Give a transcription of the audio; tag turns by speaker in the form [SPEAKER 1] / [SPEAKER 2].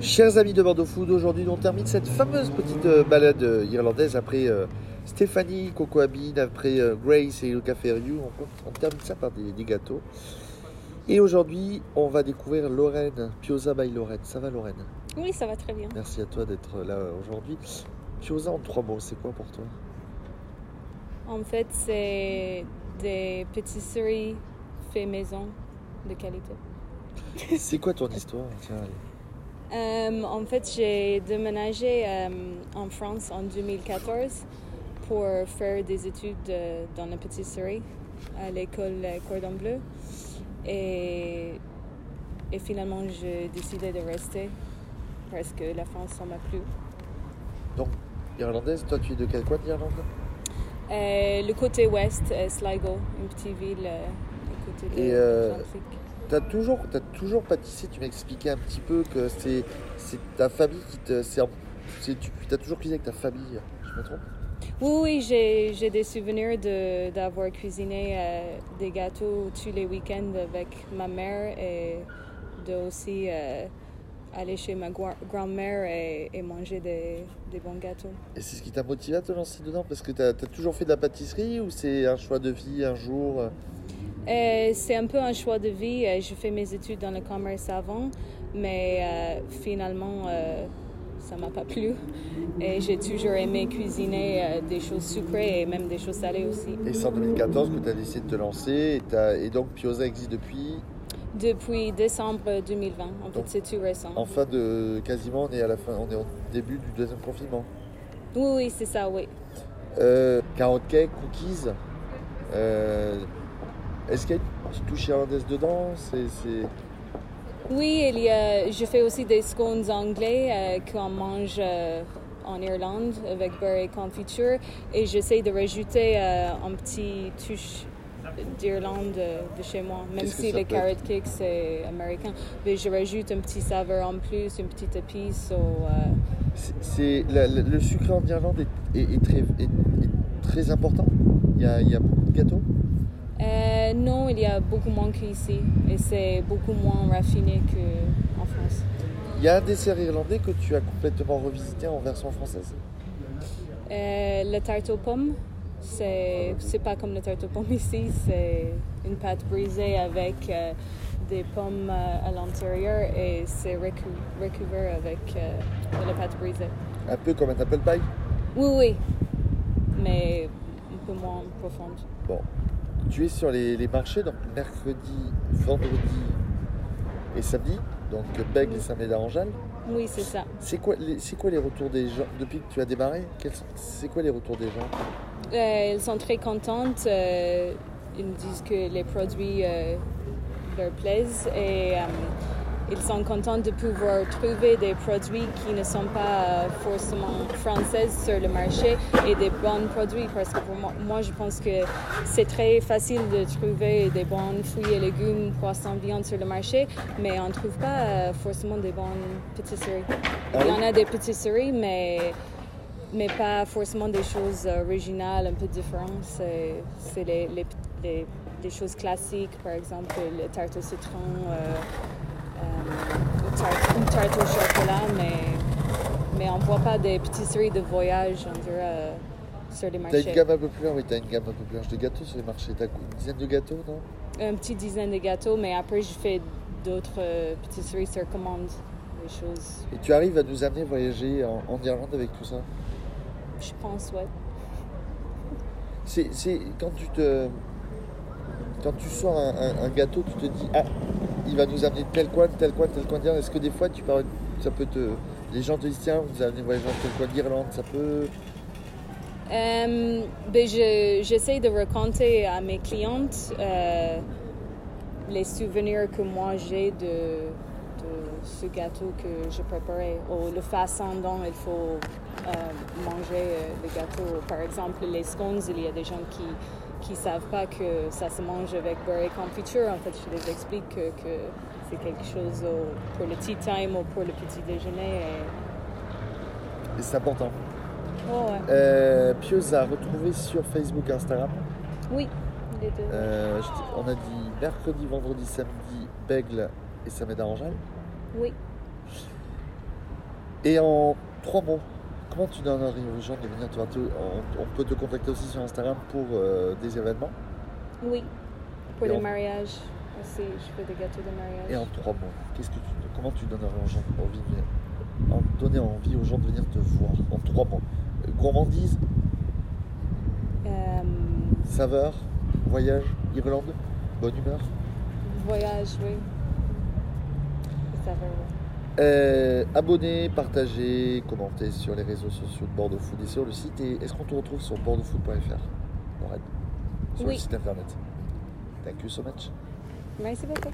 [SPEAKER 1] Chers amis de Bordeaux Food, aujourd'hui on termine cette fameuse petite euh, balade euh, irlandaise après euh, Stéphanie, Coco Abine, après euh, Grace et le Café Riu. On, on termine ça par des, des gâteaux. Et aujourd'hui, on va découvrir Lorraine, Pioza by Lorraine. Ça va Lorraine?
[SPEAKER 2] Oui, ça va très bien.
[SPEAKER 1] Merci à toi d'être là aujourd'hui. Pioza en trois mots, c'est quoi pour toi?
[SPEAKER 2] En fait, c'est des pâtisseries fait maison de qualité.
[SPEAKER 1] C'est quoi ton histoire? Tiens, allez.
[SPEAKER 2] Euh, en fait, j'ai déménagé euh, en France en 2014 pour faire des études euh, dans la pâtisserie à l'école Cordon Bleu. Et, et finalement, j'ai décidé de rester parce que la France, ça m'a plu.
[SPEAKER 1] Donc, irlandaise, toi tu es de quel coin d'Irlande?
[SPEAKER 2] Le côté ouest, Sligo, une petite ville à côté de l'Atlantique.
[SPEAKER 1] T'as toujours, t'as toujours pâtissé, tu m'expliquais un petit peu que c'est, c'est ta famille qui te. C'est, tu as toujours cuisiné avec ta famille, je me trompe?
[SPEAKER 2] Oui, oui, j'ai, j'ai des souvenirs de, d'avoir cuisiné euh, des gâteaux tous les week-ends avec ma mère et de aussi euh, aller chez ma gua- grand-mère et, et manger des, des bons gâteaux.
[SPEAKER 1] Et c'est ce qui t'a motivé à te lancer dedans? Parce que t'as, as toujours fait de la pâtisserie ou c'est un choix de vie un jour Euh,
[SPEAKER 2] c'est un peu un choix de vie. Euh, J'ai fait mes études dans le commerce avant, mais euh, finalement, euh, ça m'a pas plu. Et j'ai toujours aimé cuisiner euh, des choses sucrées et même des choses salées aussi.
[SPEAKER 1] Et c'est en 2014 que tu as décidé de te lancer et, donc Pioza existe depuis?
[SPEAKER 2] Depuis décembre 2020. En fait, c'est tout récent.
[SPEAKER 1] En fin de. Quasiment, on est à la fin, on est au début du deuxième confinement.
[SPEAKER 2] Oui, oui, c'est ça, oui.
[SPEAKER 1] Euh, carotte cake, cookies. Euh, est-ce qu'il y a une touche irlandaise dedans c'est.
[SPEAKER 2] Oui, il y a, je fais aussi des scones anglais euh, qu'on mange euh, en Irlande avec beurre et confiture. Et j'essaie de rajouter euh, un petit touche d'Irlande euh, de chez moi. Même si
[SPEAKER 1] ça
[SPEAKER 2] le
[SPEAKER 1] peut
[SPEAKER 2] carrot cake c'est américain, mais je rajoute un petit saveur en plus, une petite épice.
[SPEAKER 1] C'est, le sucre en Irlande est, est- est très, est- est très important? Il y a, il y a beaucoup de gâteaux?
[SPEAKER 2] Euh, non, il y a beaucoup moins qu'ici et c'est beaucoup moins raffiné qu'en France.
[SPEAKER 1] Il y a un dessert irlandais que tu as complètement revisité en version française?
[SPEAKER 2] Euh, le tarte aux pommes, c'est c'est pas comme le tarte aux pommes ici, c'est une pâte brisée avec euh, des pommes euh, à l'intérieur et c'est recou- recouvert avec de la pâte brisée.
[SPEAKER 1] Un peu comme un apple pie?
[SPEAKER 2] Oui, oui, mais un peu moins profonde.
[SPEAKER 1] Bon, tu es sur les, les marchés, donc mercredi, vendredi et samedi, donc Bègle et Saint-Médard-en-Jalles.
[SPEAKER 2] Oui, c'est ça.
[SPEAKER 1] C'est quoi, les- c'est quoi les retours des gens depuis que tu as démarré sont- C'est quoi les retours des gens?
[SPEAKER 2] Euh, ils sont très contentes. euh, ils me disent que les produits euh, leur plaisent et euh, ils sont contents de pouvoir trouver des produits qui ne sont pas euh, forcément français sur le marché et des bons produits parce que pour moi, moi, je pense que c'est très facile de trouver des bons fruits et légumes, poissons, viande sur le marché, mais on ne trouve pas euh, forcément des bonnes pâtisseries. Il y en a des pâtisseries, mais mais pas forcément des choses originales, un peu différentes. C'est, les, les, les- choses classiques, par exemple le tarte au citron, euh, une, tarte, une tarte au chocolat, mais, mais on ne voit pas des pâtisseries de voyage, on dirait, euh, sur les
[SPEAKER 1] T'as
[SPEAKER 2] marchés.
[SPEAKER 1] une gamme un peu plus large, oui, t'as une gamme un peu plus large de gâteaux sur les marchés. T'as une dizaine de gâteaux, non?
[SPEAKER 2] Un petit dizaine de gâteaux, mais après, je fais d'autres euh, pâtisseries sur commande, des choses,
[SPEAKER 1] Et tu arrives à nous amener voyager en, en Irlande avec tout ça?
[SPEAKER 2] Je pense, ouais.
[SPEAKER 1] C'est, c'est quand tu te, quand tu sors un, un- un gâteau, tu te dis ah, il va nous amener de tel coin, de tel coin, de tel coin d'Irlande. Est-ce que des fois tu parles, ça peut te, les gens te disent tiens, vous allez voyager dans tel coin d'Irlande, ça peut.
[SPEAKER 2] Euh, ben je- j'essaie de raconter à mes clientes euh, les souvenirs que moi j'ai de, de ce gâteau que je préparais ou la façon dont il faut euh, manger euh, le gâteau. Par exemple, les scones, il y a des gens qui qui savent pas que ça se mange avec beurre et confiture. En fait, je les explique que, que c'est quelque chose pour le tea time ou pour le petit déjeuner. Et...
[SPEAKER 1] Et c'est important.
[SPEAKER 2] Oh, ouais.
[SPEAKER 1] Euh, Pioza, retrouvé sur Facebook, Instagram.
[SPEAKER 2] Oui, les deux.
[SPEAKER 1] Euh, on a dit mercredi, vendredi, samedi, Bègle et Saint-Médard-en-Jalles.
[SPEAKER 2] Oui.
[SPEAKER 1] Et en trois mots, comment tu donnerais aux gens de venir te voir on, on peut te contacter aussi sur Instagram pour euh, des événements
[SPEAKER 2] Oui, pour
[SPEAKER 1] Et
[SPEAKER 2] des
[SPEAKER 1] on-
[SPEAKER 2] mariages aussi. Je fais des gâteaux de mariage.
[SPEAKER 1] Et en trois mots, qu'est-ce que tu, comment tu donnerais aux gens envie de en- donner envie aux gens de venir te voir en trois mots Gourmandise,
[SPEAKER 2] Euh,
[SPEAKER 1] saveur, voyage, Irlande, bonne humeur?
[SPEAKER 2] voyage, oui. Va, oui.
[SPEAKER 1] Euh, abonnez, partagez, commentez sur les réseaux sociaux de Bordeaux Food et sur le site. Et est-ce qu'on te retrouve sur bordeauxfood.fr Lorraine Sur le site internet. Thank you so much.
[SPEAKER 2] Merci beaucoup.